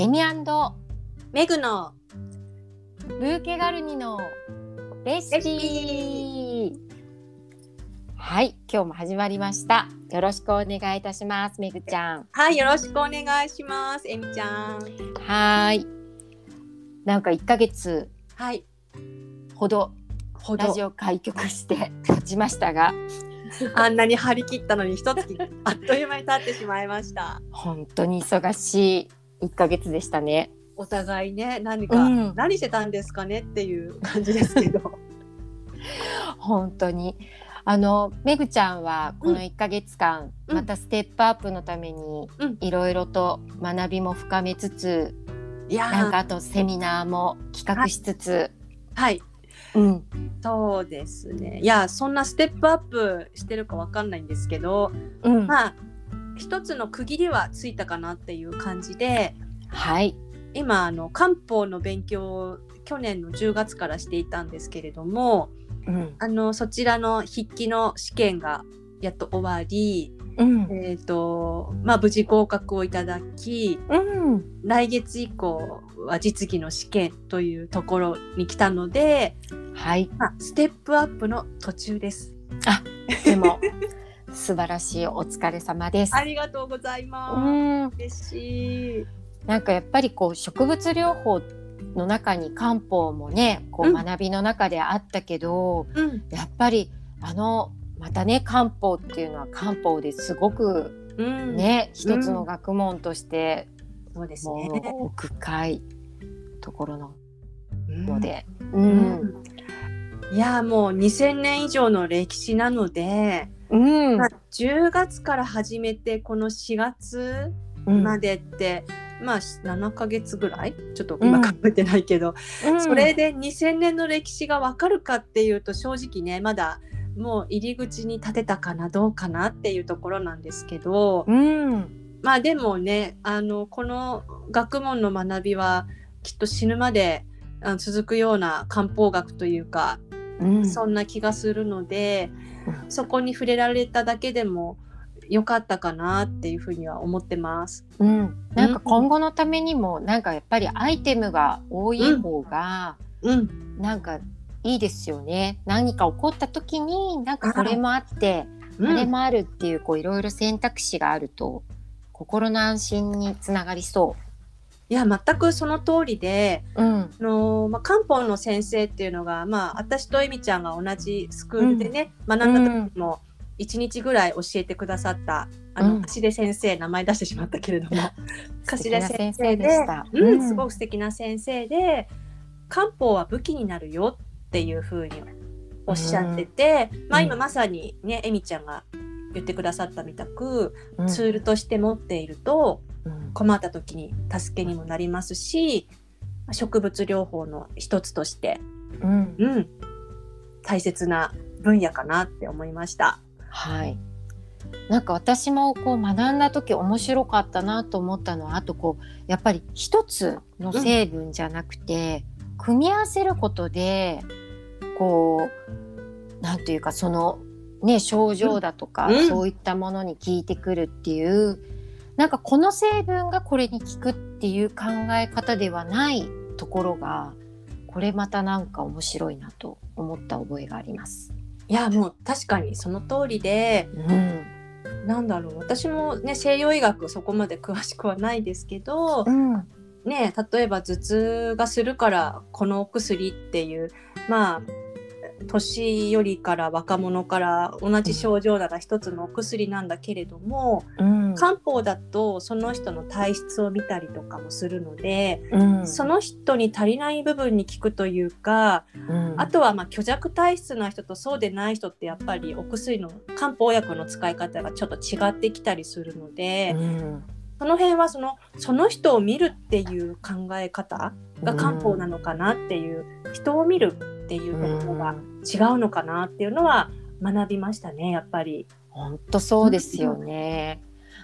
エミメグの。ブーケガルニのレシピ。ピ。はい今日も始まりました。よろしくお願いいたしますめぐちゃん。はいよろしくお願いしますエミちゃん。はーい。なんか1ヶ月はい。ほどほど。ラジオ開局して 経ちましたが。あんなに張り切ったのに一月あっという間に経ってしまいました。本当に忙しい1ヶ月でしたね。お互いね何か、うん。何してたんですかねっていう感じですけど。本当に。あのめぐちゃんはこの1ヶ月間、うん。またステップアップのためにうん。いろいろと学びも深めつつ、いやー。なんかあとセミナーも企画しつつ、はい。うん。そうですね。いやそんなステップアップしてるかわかんないんですけどうん。まあ一つの区切りはついたかなっていう感じではい。今あの漢方の勉強を去年の10月からしていたんですけれどもうん。あのそちらの筆記の試験がやっと終わり、うん。えーとまあ、無事合格をいただきうん。来月以降は実技の試験というところに来たので、はい。まあ、ステップアップの途中です。でも 素晴らしいお疲れ様です。ありがとうございうます。ん。嬉しい。なんかやっぱりこう植物療法の中に漢方もねこううん。学びの中であったけど、うん、やっぱりあのまたね漢方っていうのは漢方ですごくうん、ね、一つの学問としてそうですもね。う奥深いところのうん。ので、ううん。いやもう2000年以上の歴史なので、うん。まあ、10月から始めてこの4月うん。までって、まあ7ヶ月ぐらい？ちょっと今考えてないけど、うん。それで2000年の歴史がわかるかっていうと正直ねまだもう入り口に立てたかなどうかなっていうところなんですけど、うん。まあでもねあのこの学問の学びはきっと死ぬまで続くような漢方学というか、うん。そんな気がするので、うんそこに触れられただけでも良かったかなっていうふうには思ってます。うん、なんか今後のためにもなんかやっぱりアイテムが多い方がうん、なんかいいですよね。何か起こった時になんかこれもあってうん。あれもあるっていうこういろいろ選択肢があると心の安心につながりそいや全くその通りで、う。うん、あのまあ、漢方の先生っていうのが、まあ、私とえみちゃんが同じスクールでね、学ん。だ時も1日ぐらい教えてくださったあの、うん。橋出先生名前出してしまったけれども素橋出先先生で。うん、すごく素敵な先生で漢方は武器になるよっていうふうにおっしゃってて、まあ今まさにねえみちゃんが言ってくださったみたく、うん。ツールとして持っているとうん困った時に助けにもなりますし植物療法の一つとして、うん。うん、大切な分野かなって思いました。はい。なんか私もこう学んだ時面白かったなと思ったのはあとこうやっぱり一つの成分じゃなくて、組み合わせることでこうなんていうかそのね症状だとか、うん。そういったものに効いてくるっていうなんかこの成分がこれに効くっていう考え方ではないところがこれまたなんか面白いなと思った覚えがあります。いやもう確かにその通りでうんなんだろう私もね西洋医学そこまで詳しくはないですけど、うんね例えば頭痛がするからこのお薬っていうまあ年寄りから若者から同じ症状なら一つのお薬なんだけれども、うん。漢方だとその人の体質を見たりとかもするので、うん。その人に足りない部分に効くというか、うん。あとはまあ虚弱体質な人とそうでない人ってやっぱりお薬の漢方薬の使い方がちょっと違ってきたりするので、うん。その辺はそのその人を見るっていう考え方が漢方なのかなっていう、人を見るっていうところが違うのかなっていうのは学びましたねやっぱり。本当そうですよね。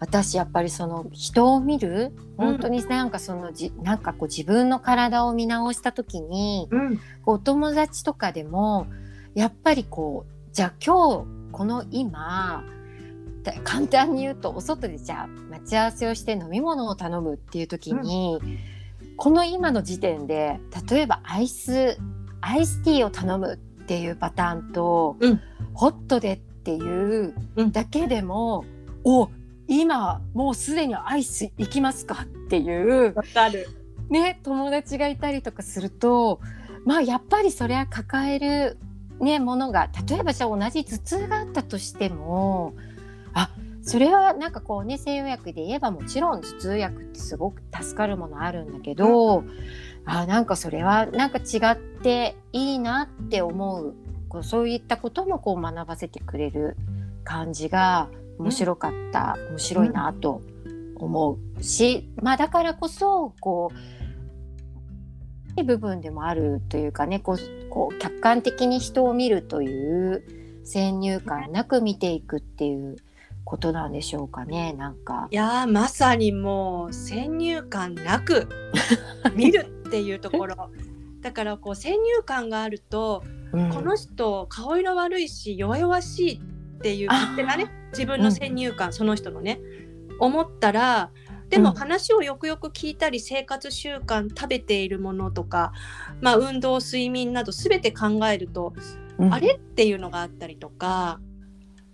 私やっぱりその人を見る本当になんかそのじなんかこう自分の体を見直した時にうん。お友達とかでもやっぱりこうじゃあ今日この今簡単に言うとお外でじゃあ待ち合わせをして飲み物を頼むっていう時に、この今の時点で例えばアイスアイスティーを頼むっていうパターンと、うん。ホットでっていうだけでも、お今もうすでにアイス行きますかっていうわかる。ね友達がいたりとかするとまあやっぱりそれは抱える、ね、ものが例えばじゃあ同じ頭痛があったとしてもあそれはなんかこうね西洋薬で言えばもちろん頭痛薬ってすごく助かるものあるんだけど、あなんかそれはなんか違っていいなって思うこうそういったこともこう学ばせてくれる感じが面白かった、面白いなと思うし、まあだからこそこういい部分でもあるというかねこうこう客観的に人を見るという先入観なく見ていくっていうことなんでしょうかねなんかい。やーまさにもう先入観なく見るっていうところ。だからこう先入観があると、うん。この人顔色悪いし弱々しいっていう勝手なね自分の先入観、その人のね思ったらでもうん。話をよくよく聞いたり生活習慣食べているものとか、まあ、運動睡眠など全て考えると、うん。あれっていうのがあったりとか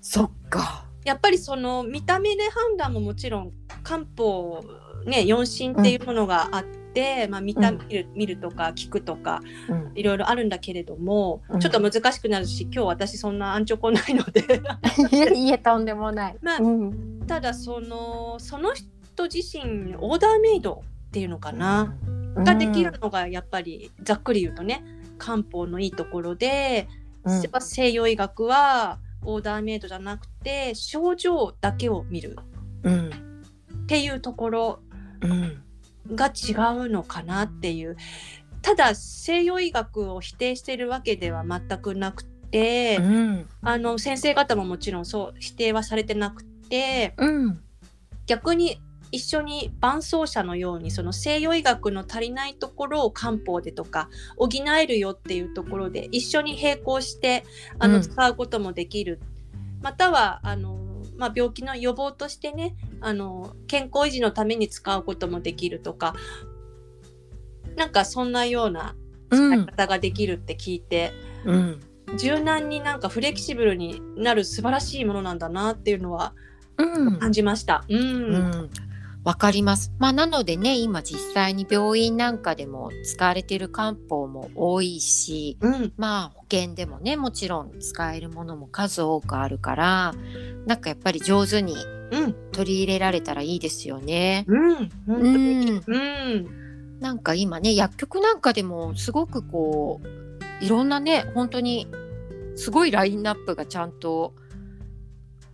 そっか。やっぱりその見た目で判断ももちろん漢方ね四診っていうものがあって、まあ、見たうん。見る見るとか聞くとかうん。いろいろあるんだけれども、うん。ちょっと難しくなるし今日私そんなアンチョコないので。いえとんでもない。まあうん。ただそのその人自身オーダーメイドっていうのかな、ができるのがやっぱりざっくり言うとね漢方のいいところで、西洋医学はオーダーメイドじゃなくて症状だけを見るうん。っていうところ。うんが違うのかなっていう。ただ西洋医学を否定しているわけでは全くなくて、うん。あの先生方ももちろんそう否定はされてなくてうん。逆に一緒に伴走者のようにその西洋医学の足りないところを漢方でとか補えるよっていうところで一緒に並行してあの、うん。使うこともできる。またはあの、まあ、病気の予防としてねあの健康維持のために使うこともできるとかなんかそんなような使い方ができるって聞いて、うん。柔軟になんかフレキシブルになる素晴らしいものなんだなっていうのはうん。感じました。うん、うんわかります。まあなのでね今実際に病院なんかでも使われている漢方も多いしうん、まあ保険でもねもちろん使えるものも数多くあるからなんかやっぱり上手にうん、取り入れられたらいいですよね。うん、うに。ん、うん、なんか今ね薬局なんかでもすごくこういろんなね本当にすごいラインナップがちゃんと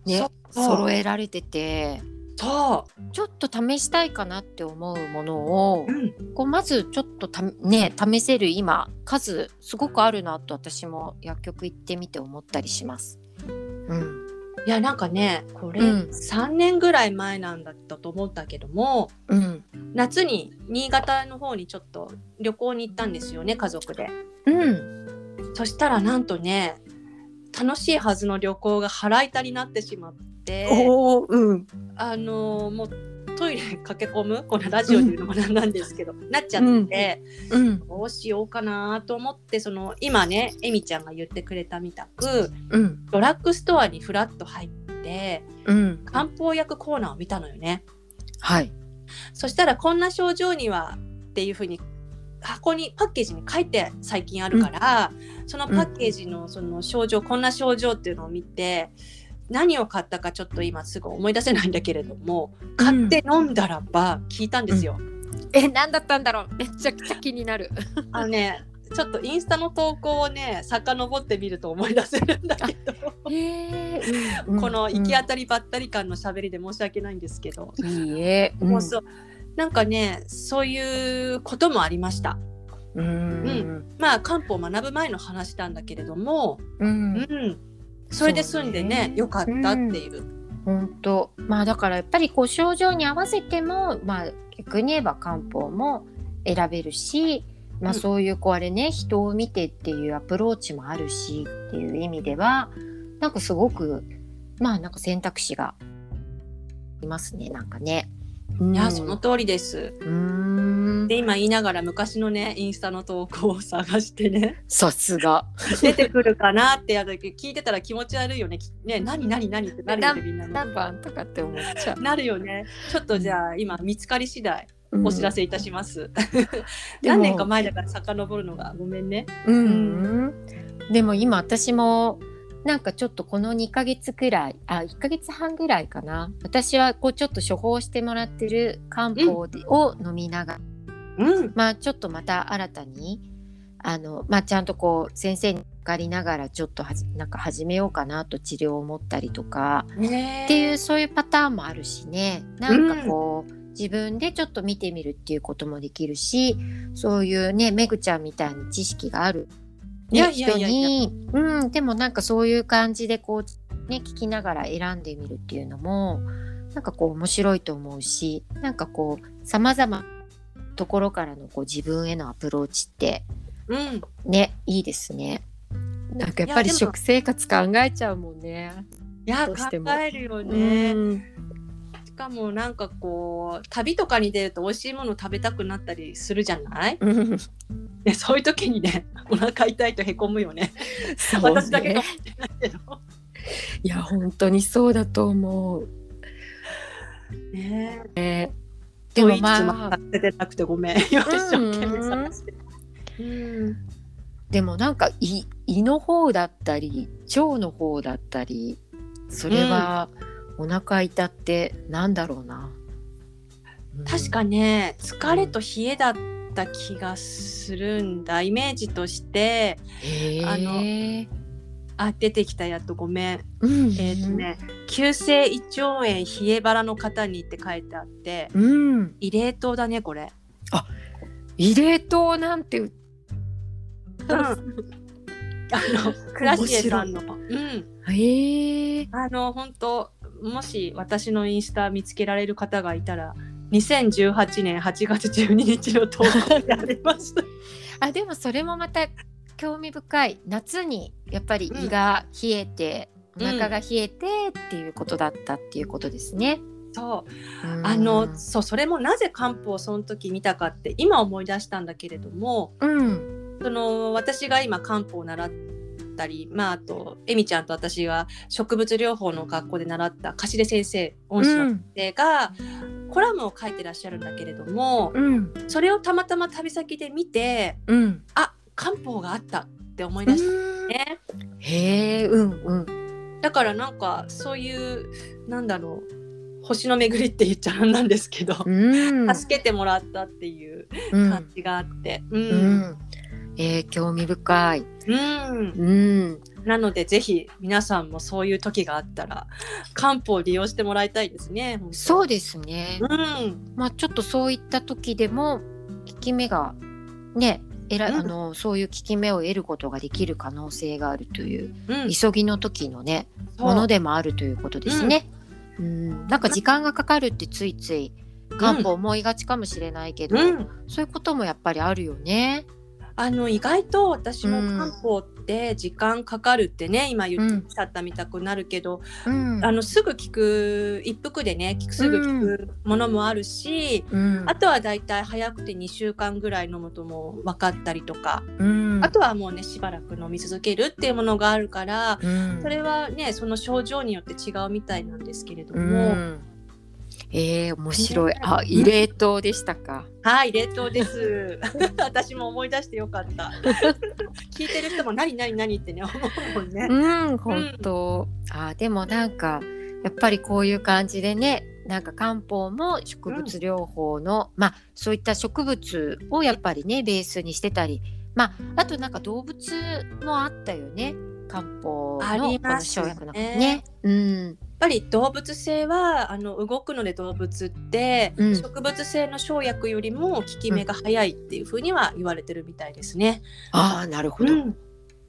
ね揃えられててそちょっと試したいかなって思うものをう、うん、こうまずちょっとたね試せる今数すごくあるなと私も薬局行ってみて思ったりします。うん、いやなんかねこれうん。3年ぐらい前なんだったと思ったけどもうん、夏に新潟の方にちょっと旅行に行ったんですよね家族で。うん、そしたらなんとね楽しいはずの旅行が腹痛になってしまってうん、あのもうトイレ駆け込む？このラジオで言うのもなんなんですけど、なっちゃって、うん、どうしようかなと思ってその今ねエミちゃんが言ってくれたみたくうん、ドラッグストアにフラッと入ってうん、漢方薬コーナーを見たのよね。はい、そしたらこんな症状にはっていうふうに箱にパッケージに書いて最近あるから、そのパッケージのその症状、こんな症状っていうのを見て何を買ったかちょっと今すぐ思い出せないんだけれども買って飲んだらば聞いたんですよ。え、何だったんだろう？めちゃくちゃ気になる。あのねちょっとインスタの投稿をね遡ってみると思い出せるんだけど、この行き当たりばったり感の喋りで申し訳ないんですけど、いいえ、もうそう。なんかねそういうこともありました。うん、うん、まあ漢方を学ぶ前の話なんだけれども、う、うんん、それで済んでねねよかったっていう。本当。まあだからやっぱりこう症状に合わせても、まあ逆に言えば漢方も選べるし。まあうんそういうこうあれね人を見てっていうアプローチもあるしっていう意味ではなんかすごくまあなんか選択肢がいますねなんかね。いやその通りです。うんで今言いながら昔のねインスタの投稿を探してねさすが。出てくるかなってやる時聞いてたら気持ち悪いよね。きね何何何ってなるよねみんなね。何番とかって思っちゃう。なるよね。ちょっとじゃあ今見つかり次第お知らせいたします。でも何年か前だから遡るのがごめんね。うん、でも今私もなんかちょっとこの2ヶ月くらいあ1ヶ月半ぐらいかな。私はこうちょっと処方してもらってる漢方で、を飲みながら。うん。まあちょっとまた新たにあの、まあ、ちゃんとこう先生にかかりながらちょっとはじなんか始めようかなと治療を思ったりとか。ねっていうそういうパターンもあるしね。なんかこう、自分でちょっと見てみるっていうこともできるしそういうねめぐちゃんみたいに知識がある、ね、いやいやいやいや人に、うん、でもなんかそういう感じでこうね聞きながら選んでみるっていうのもなんかこう面白いと思うしなんかこうさまざまなところからのこう自分へのアプローチってうん。ねいいですね。なんかやっぱり食生活考えちゃうもんね。いや考どうしてもえるよね。うんしかもなんかこう旅とかに出ると美味しいもの食べたくなったりするじゃない？そういう時にね お腹痛いとへこむよね。そう私だけかねもしれないけど。いや本当にそうだと思う。ねねでもまあまあ出てなくてごめん。今一生懸命探して。うん。でもなんか胃胃の方だったり腸の方だったりそれはお腹痛ってなんだろうな。確かね疲れと冷えだった気がするんだイメージとしてへあのえ。あ出てきたやっとごめんうんえっ、と。ね急性胃腸炎冷え腹の方にって書いてあってうん。異例糖だねこれ。異例糖なんて。うん、あのクラシエさんの、うん、へえ。あの本当もし私のインスタ見つけられる方がいたら2018年8月12日の投稿でありました。あでもそれもまた興味深い夏にやっぱり胃が冷えて、うんお腹が冷えてっていうことだったっていうことですね。そううんあのそうそれもなぜ漢方をその時見たかって今思い出したんだけれどもうんその私が今漢方を習ったり、まあ、あとエミちゃんと私が植物療法の学校で習った貸出先生恩師の先生が、コラムを書いてらっしゃるんだけれどもうん。それをたまたま旅先で見てうん。あ漢方があったって思い出したうん。ね。へえうんうん。だからなんかそういうなんだろう星の巡りって言っちゃなんなんですけど、うん。助けてもらったっていううん。感じがあって、ううんんえー興味深い。うんうんなのでぜひ皆さんもそういう時があったら漢方を利用してもらいたいですね。そうですね。うん、まあちょっとそういった時でも効き目がねえら、うんあのそういう効き目を得ることができる可能性があるといううん、急ぎの時のねものでもあるということですね。うん、なんか時間がかかるってついつい漢方思いがちかもしれないけど、うん、そういうこともやっぱりあるよね。あの意外と私もうん。漢方って時間かかるってね、今言うんっちゃったみたくなるけど、うん、あのすぐ効く一服でねすぐ効くものもあるし、うん。あとはだいたい早くて2週間ぐらい飲むともう分かったりとか、うん、あとはもうねしばらく飲み続けるっていうものがあるから、うん、それはねその症状によって違うみたいなんですけれどうも、ん、えー、面白い。ねあ、異例糖でしたか。はい冷凍です 私も思い出してよかった 聞いてる人も何何何ってね思うもんねうん、本当。あ、でもなんかやっぱりこういう感じでね。なんか漢方も植物療法の、まあそういった植物をやっぱりねベースにしてたりまああとなんか動物もあったよね漢方あのこの生薬のねね。うんぱり動物性はあの動くので動物って、うん植物性の生薬よりも効き目が早いっていうふうには言われてるみたいですね。ああなるほど。うん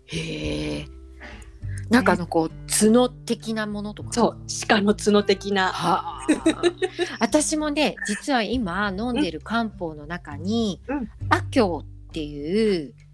へえ。なんかあのこう角的なものとか？そう鹿の角的な。はあ、私もね実は今飲んでる漢方の中に、うん阿経っていうし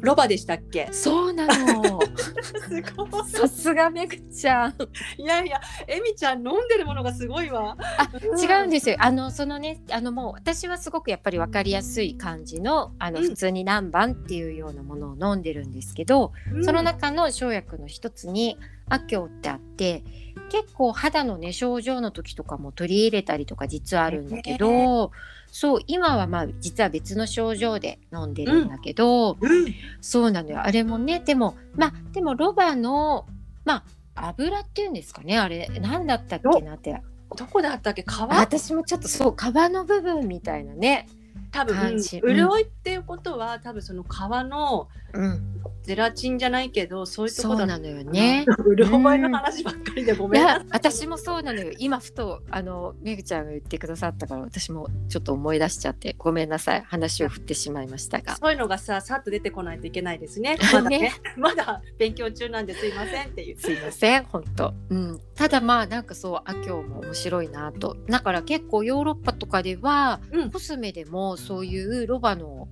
ロバでしたっけ？そうなの。さすがめぐちゃん。いやいやえみちゃん飲んでるものがすごいわ。あ違うんですよ。あのそのねあのもう私はすごくやっぱり分かりやすい感じのあの、うん。普通に何番っていうようなものを飲んでるんですけど、その中の生薬の一つにアキョウってあって結構肌のね症状の時とかも取り入れたりとか実はあるんだけど、そう今はまあ実は別の症状で飲んでるんだけど、うんそうなのよ。あれもねでもまあでもロバのまあ油っていうんですかねあれ何だったっけなって。どこだったっけ？皮？あ私もちょっとそう皮の部分みたいなね、多分、潤いっていうことは多分その皮のうん、ゼラチンじゃないけどそういうとこだそうなのよね。潤いの話ばっかりでごいめんなさや私もそうなのよ。今ふとあのめぐちゃんが言ってくださったから私もちょっと思い出しちゃってごめんなさい。話を振ってしまいましたが。そういうのがささっと出てこないといけないですね。まだね。まだ勉強中なんですいませんっていう。すいません本当。うん。ただまあなんかそうあ今日も面白いなと。だから結構ヨーロッパとかでは、うん。コスメでもそういうロバの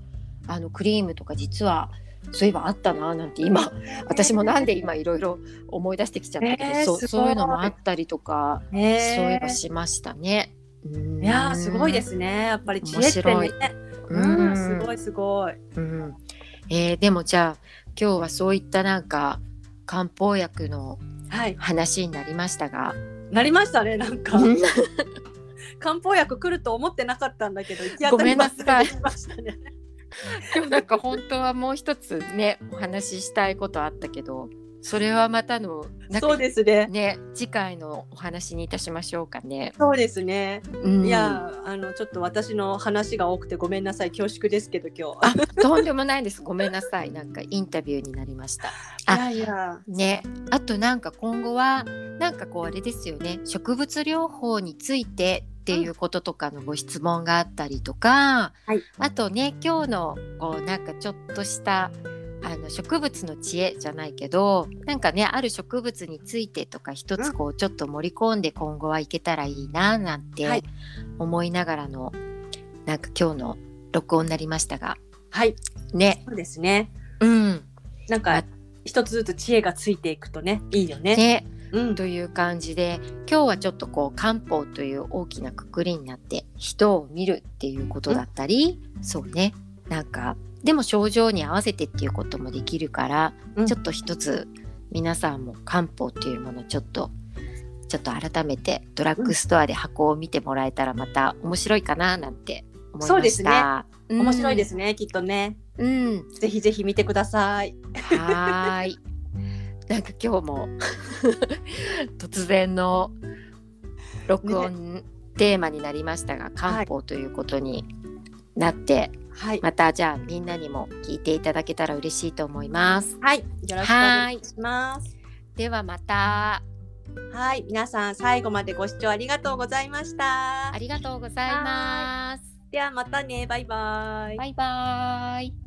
あのクリームとか実はそういえばあったななんて今私もなんで今いろいろ思い出してきちゃったけど、そうえーすごい。そういうのもあったりとか、ねそういえばしま今ね。うん。いやーすごいですね。やっぱり知恵ってね。面うん、うん。すごいすごい。うん。えーでもじゃあ今日はそういったなんか漢方薬のはい。話になりましたが、なりましたねなんか。う ん漢方薬来ると思ってなかったんだけど行き当ごめたりんなさい。ばったり来ましたね。今日なんか本当はもう一つねお話ししたいことあったけどそれはまたのそうですね。ね次回のお話にいたしましょうかね。そうですね。うん。いやあのちょっと私の話が多くてごめんなさい。恐縮ですけど今日。あとんでもないです。ごめんなさい。なんかインタビューになりました。あ いやいや。ね、あとなんか今後はなんかこうあれですよね。植物療法についてっていうこととかのご質問があったりとか、はい。あとね今日のこうなんかちょっとしたあの植物の知恵じゃないけどなんかねある植物についてとか一つこうちょっと盛り込んで今後はいけたらいいななんてはい。思いながらのなんか今日の録音になりましたが。はい。ね。そうですね。うん。なんかあ一つずつ知恵がついていくとねいいよね。ね。うんという感じで今日はちょっとこう漢方という大きなくくりになって人を見るっていうことだったり、そうね。なんかでも症状に合わせてっていうこともできるから、うん。ちょっと一つ皆さんも漢方っていうものちょっとちょっと改めてドラッグストアで箱を見てもらえたらまた面白いかななんて思いました。そうですね。うん。面白いですね、きっとね。うん、ぜひぜひ見てください。はーい。なんか今日も 突然の録音テーマになりましたが、漢方ということになって、はい。またじゃあみんなにも聞いていただけたら嬉しいと思います。はい。よろしくお願いします。ではまた。はい。皆さん最後までご視聴ありがとうございました。ありがとうございます。ではまたね。バイバイ。バイバイ。